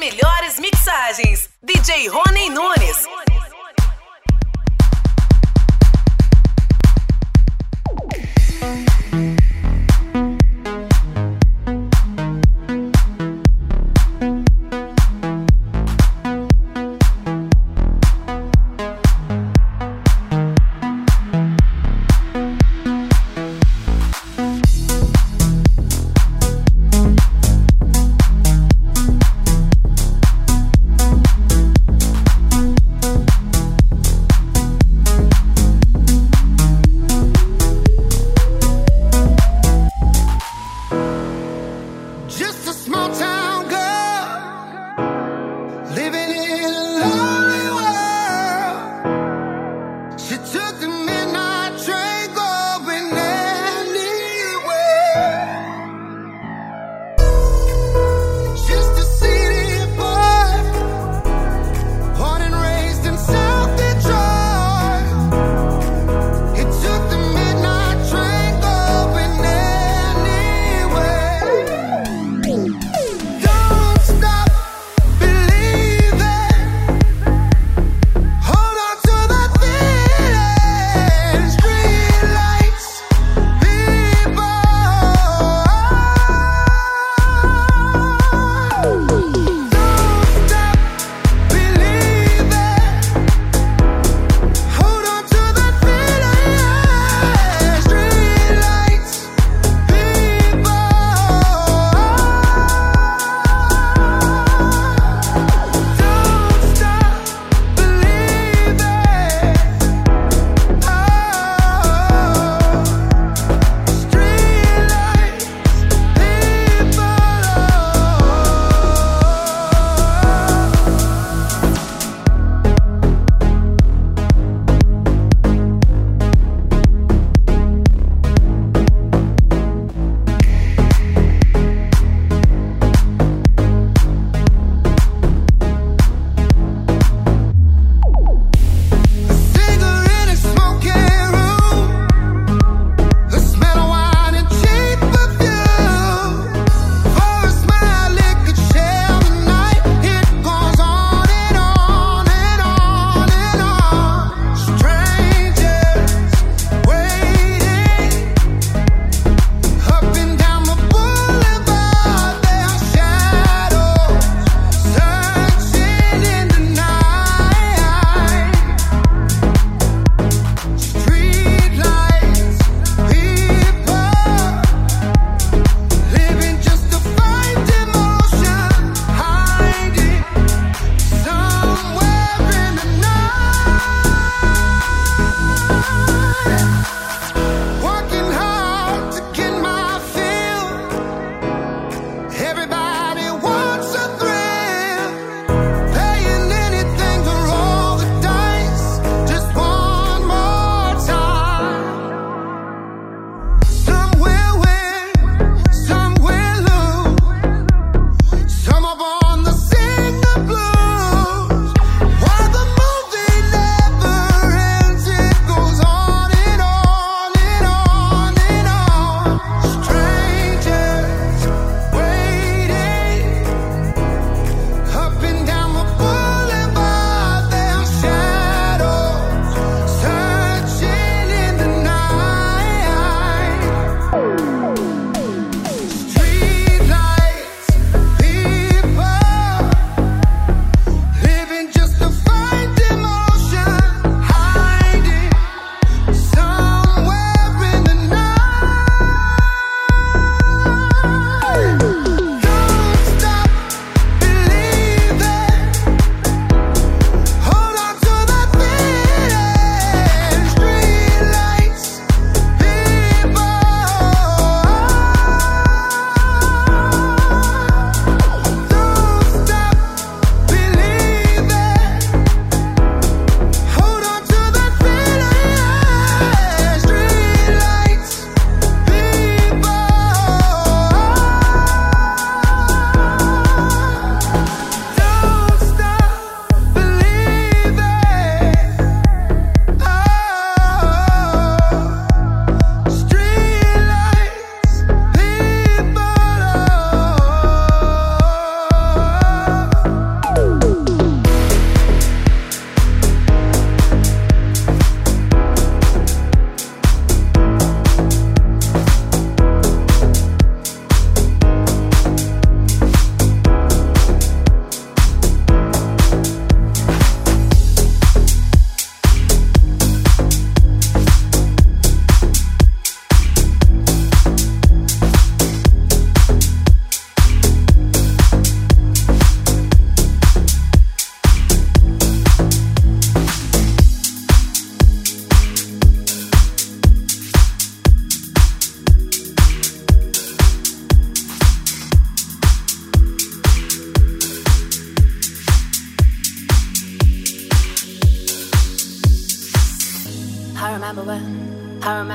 melhores mixagens. DJ Rony Nunes.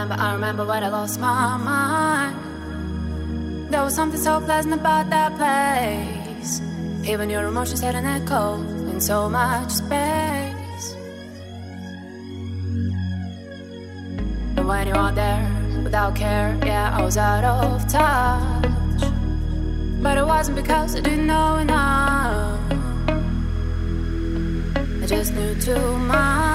remember, I remember when I lost my mind. There was something so pleasant about that place. Even your emotions had an echo in so much space. And when you were there without care, yeah, I was out of touch. But it wasn't because I didn't know enough. I just knew too much.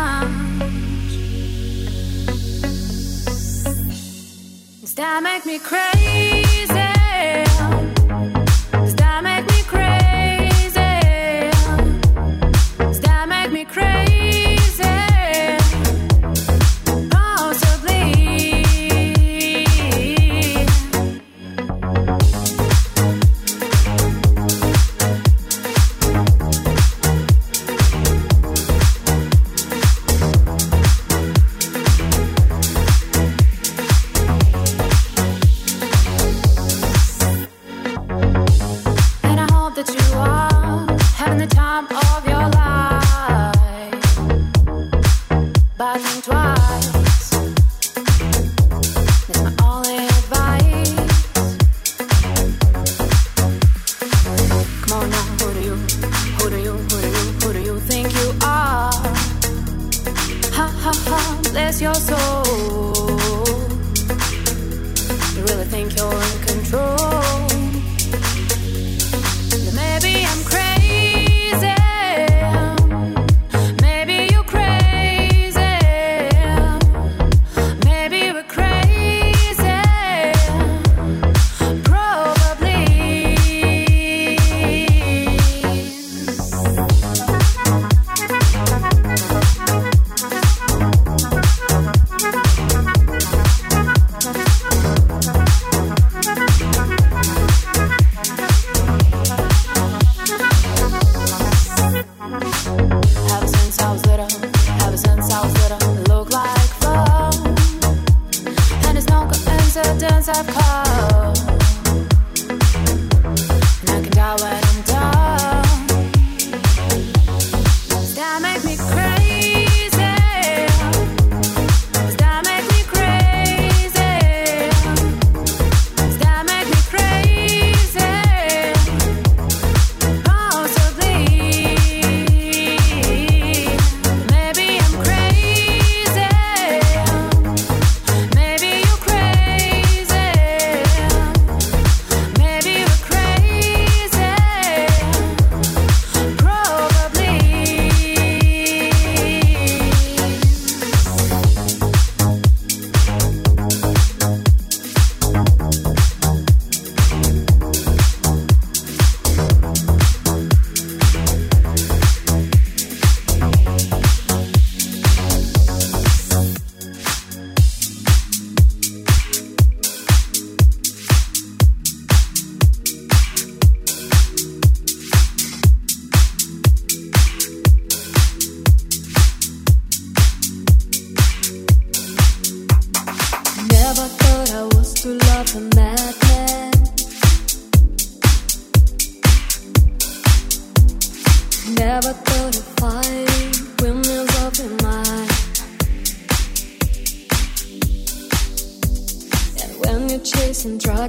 That make me crazy.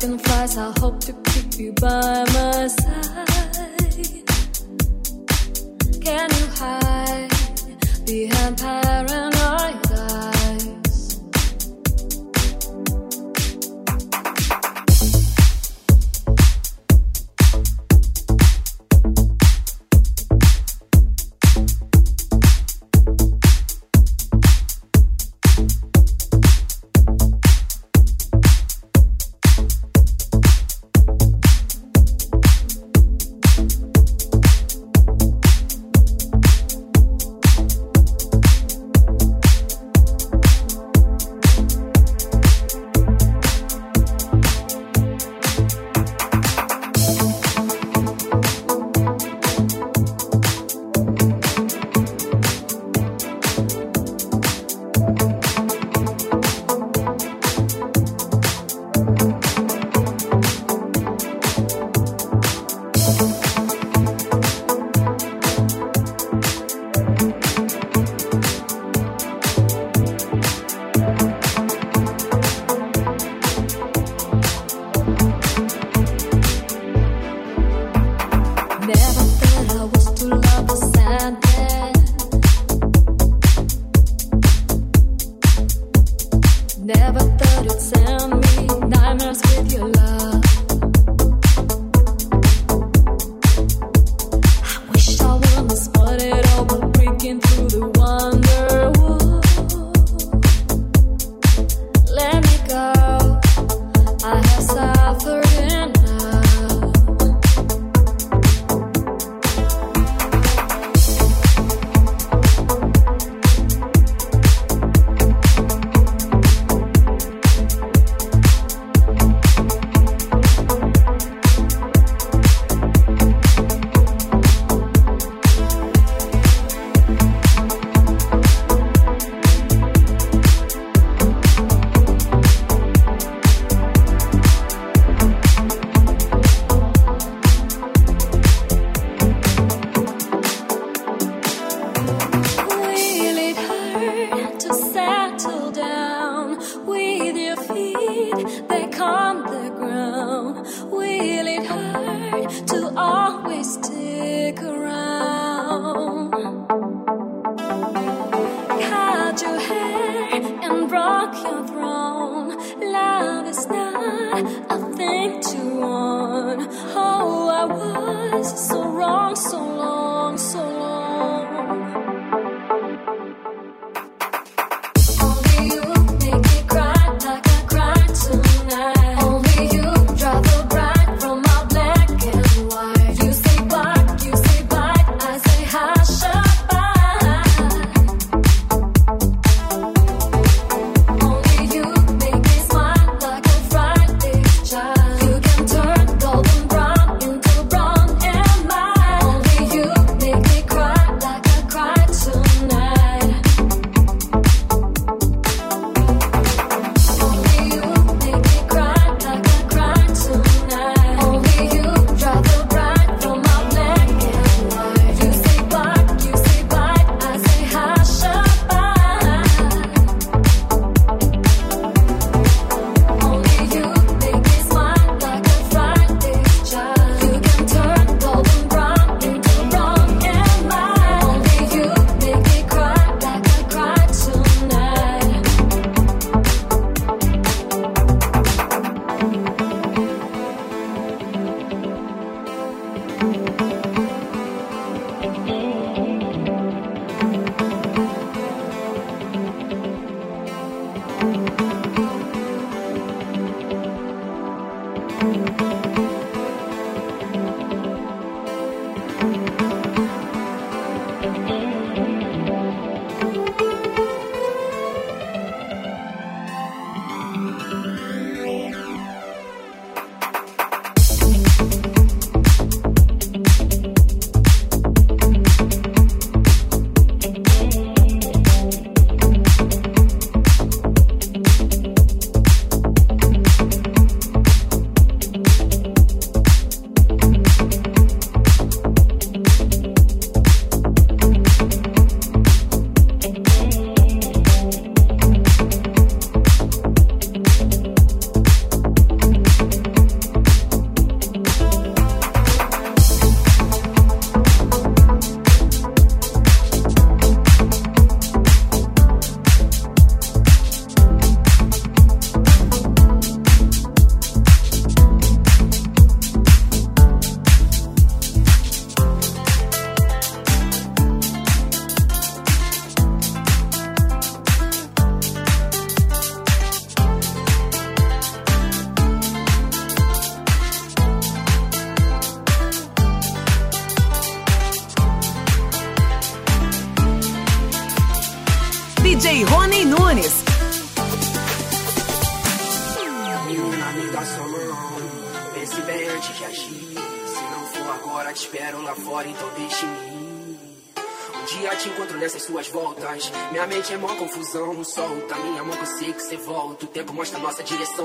dragonflies. I hope to keep you by my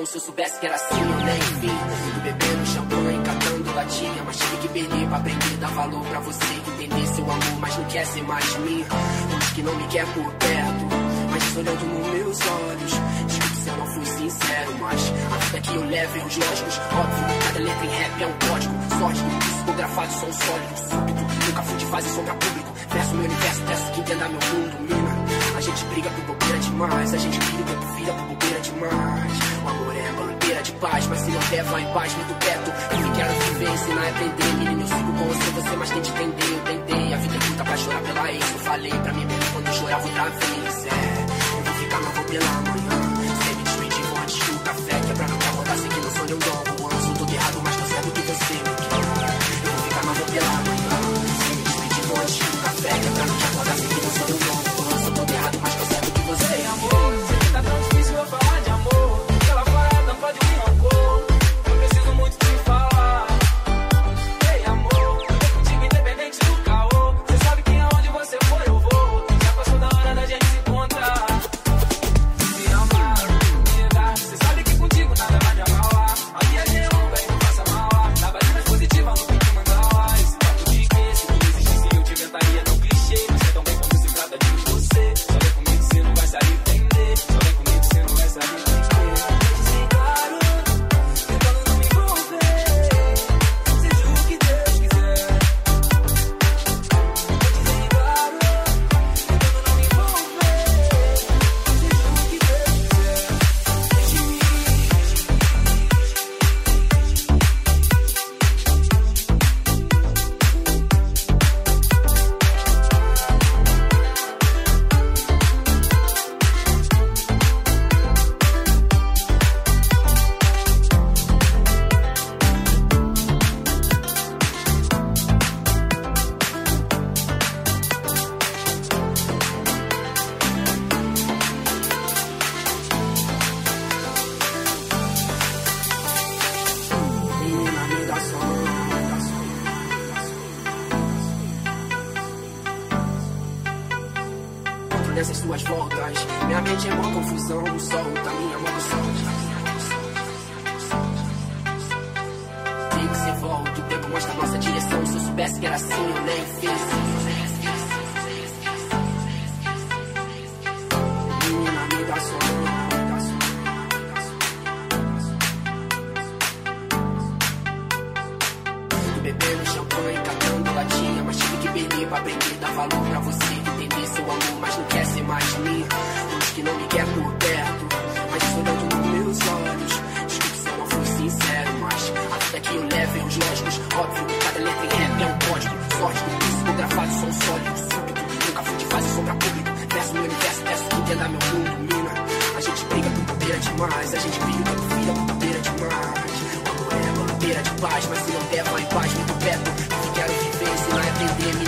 Se eu soubesse que era assim, eu nem vim. Bebendo champanhe, catando latinha. Mas tive que perder pra aprender. Dar valor pra você entender seu amor, mas não quer ser mais minha. Diz que não me quer por perto. Mas olhando nos meus olhos eu não fui sincero, mas a vida que eu levo é os lógicos, óbvio. Cada letra em rap é um código, Sorte, psicografado, sou um sólido, súbito. Nunca fui de fase sombra público, verso meu universo, peço que entenda meu mundo, mina. A gente briga por bobeira demais, a gente briga por vida por bobeira demais. O amor é a bandeira de paz, mas se não der, vai em paz, muito perto teto. Eu me quero viver, ensinar e aprender, menino, eu sigo com você, você mais tem de entender, eu tentei. A vida é curta pra chorar pela ex, eu falei pra mim mesmo quando eu chorava outra vez, é. Eu vou ficar, novo pela manhã. see me. paz, mas se não der, vai em paz, muito perto. Que quero viver, se não é atender, me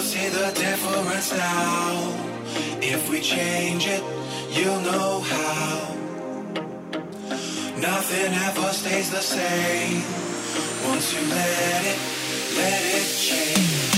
you'll see the difference now. If we change it, you'll know how. Nothing ever stays the same. Once you let it, let it change.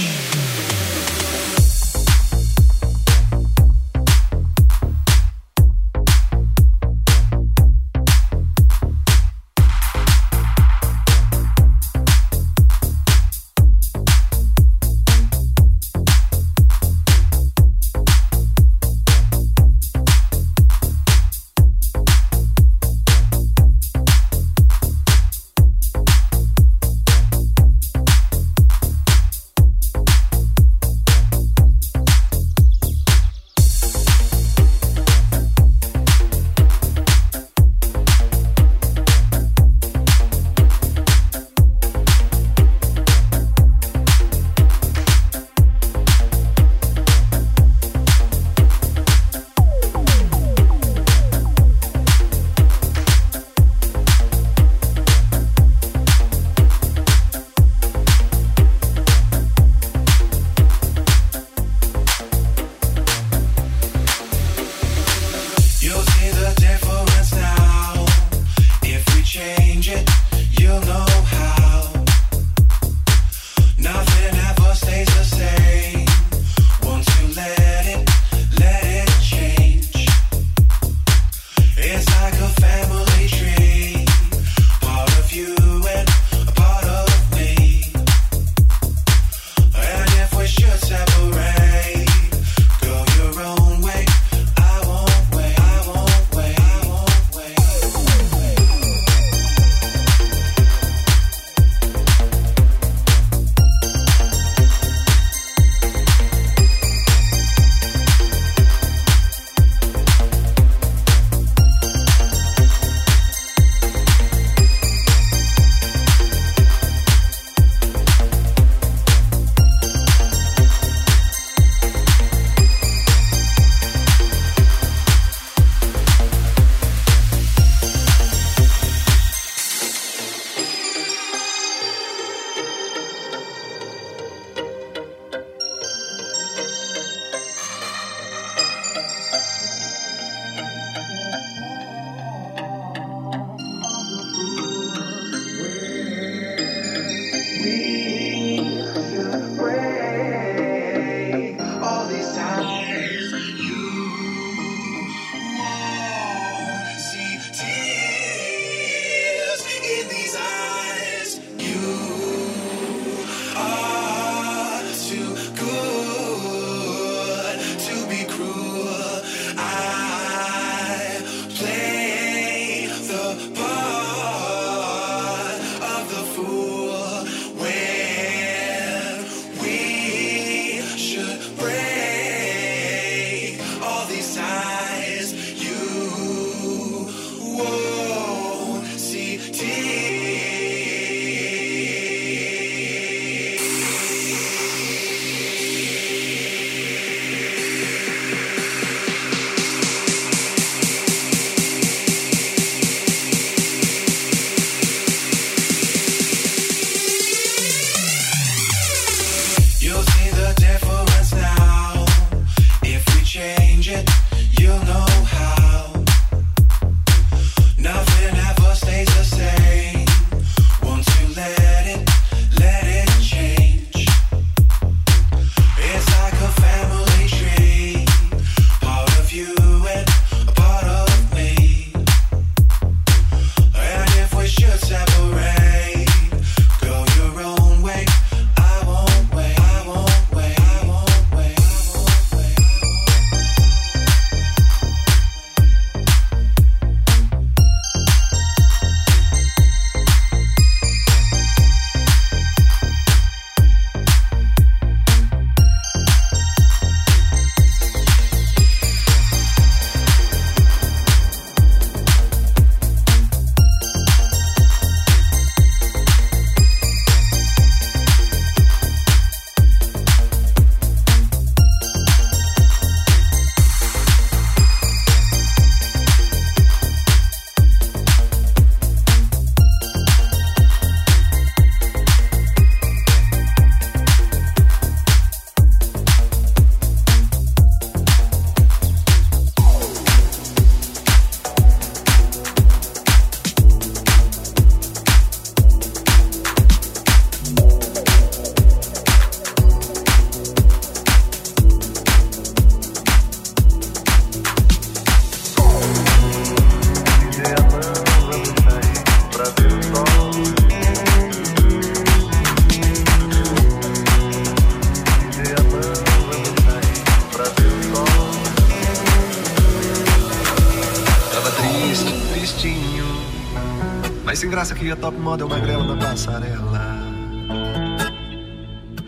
Sem graça que a top model magrela na passarela.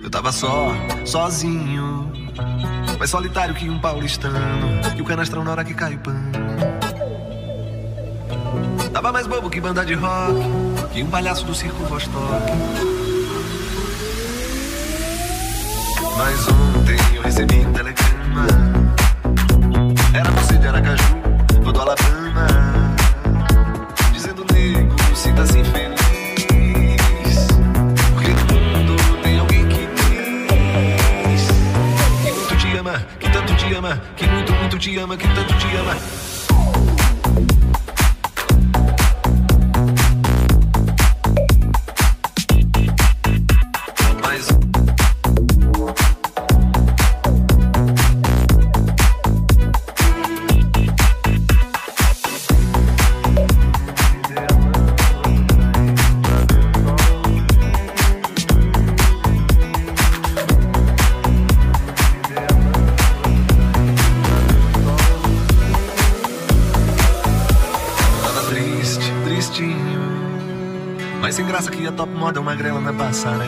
Eu tava só, sozinho. Mais solitário que um paulistano. E o canastrão na hora que cai o pano. Tava mais bobo que banda de rock. Que um palhaço do circo Vostok. Mas ontem eu recebi um telegrama. Era você de Aracaju, ou do Alabama. Que muito, muito te ama, que tanto te ama. Graça que a top model magrela na passarela.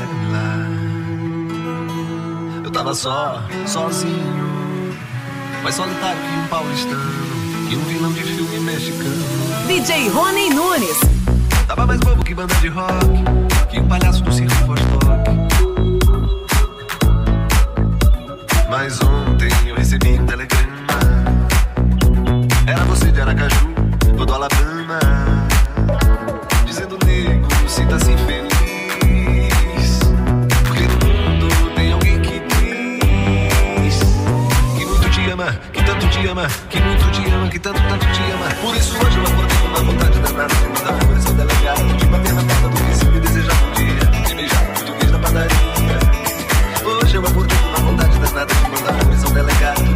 Eu tava só, sozinho. Mais solitário que um paulistano. E um vilão de filme mexicano. DJ Rony Nunes. Tava mais bobo que banda de rock. Que um palhaço do circo Vostok. Mas ontem eu recebi um telegrama. Era você de Aracaju, te ama, que muito te ama, que tanto, tanto te ama. Por isso hoje eu acordei com uma vontade danada de mandar flores ao delegado, de bater na porta do vizinho e desejar um dia, de beijar o português na padaria. Hoje eu acordei com uma vontade danada de mandar flores ao delegado, de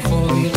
for the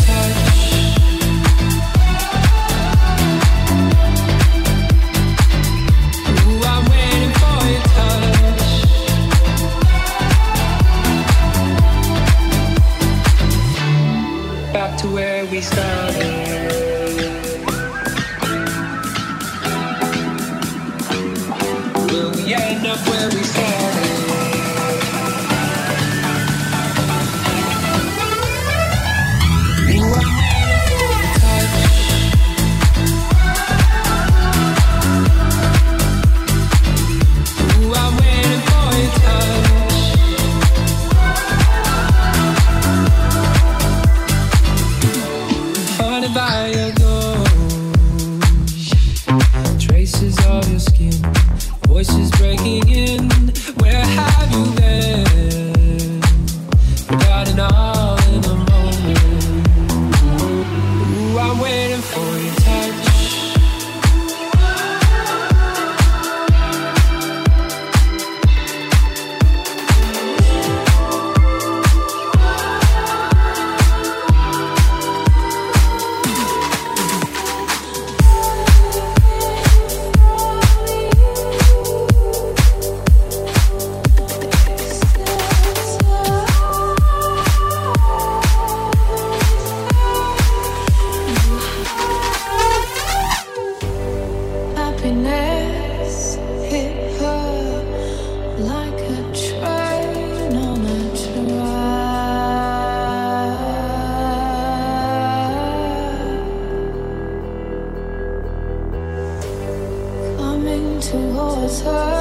with her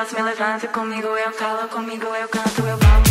braço, me levanta comigo, eu calo comigo, eu canto, eu falo.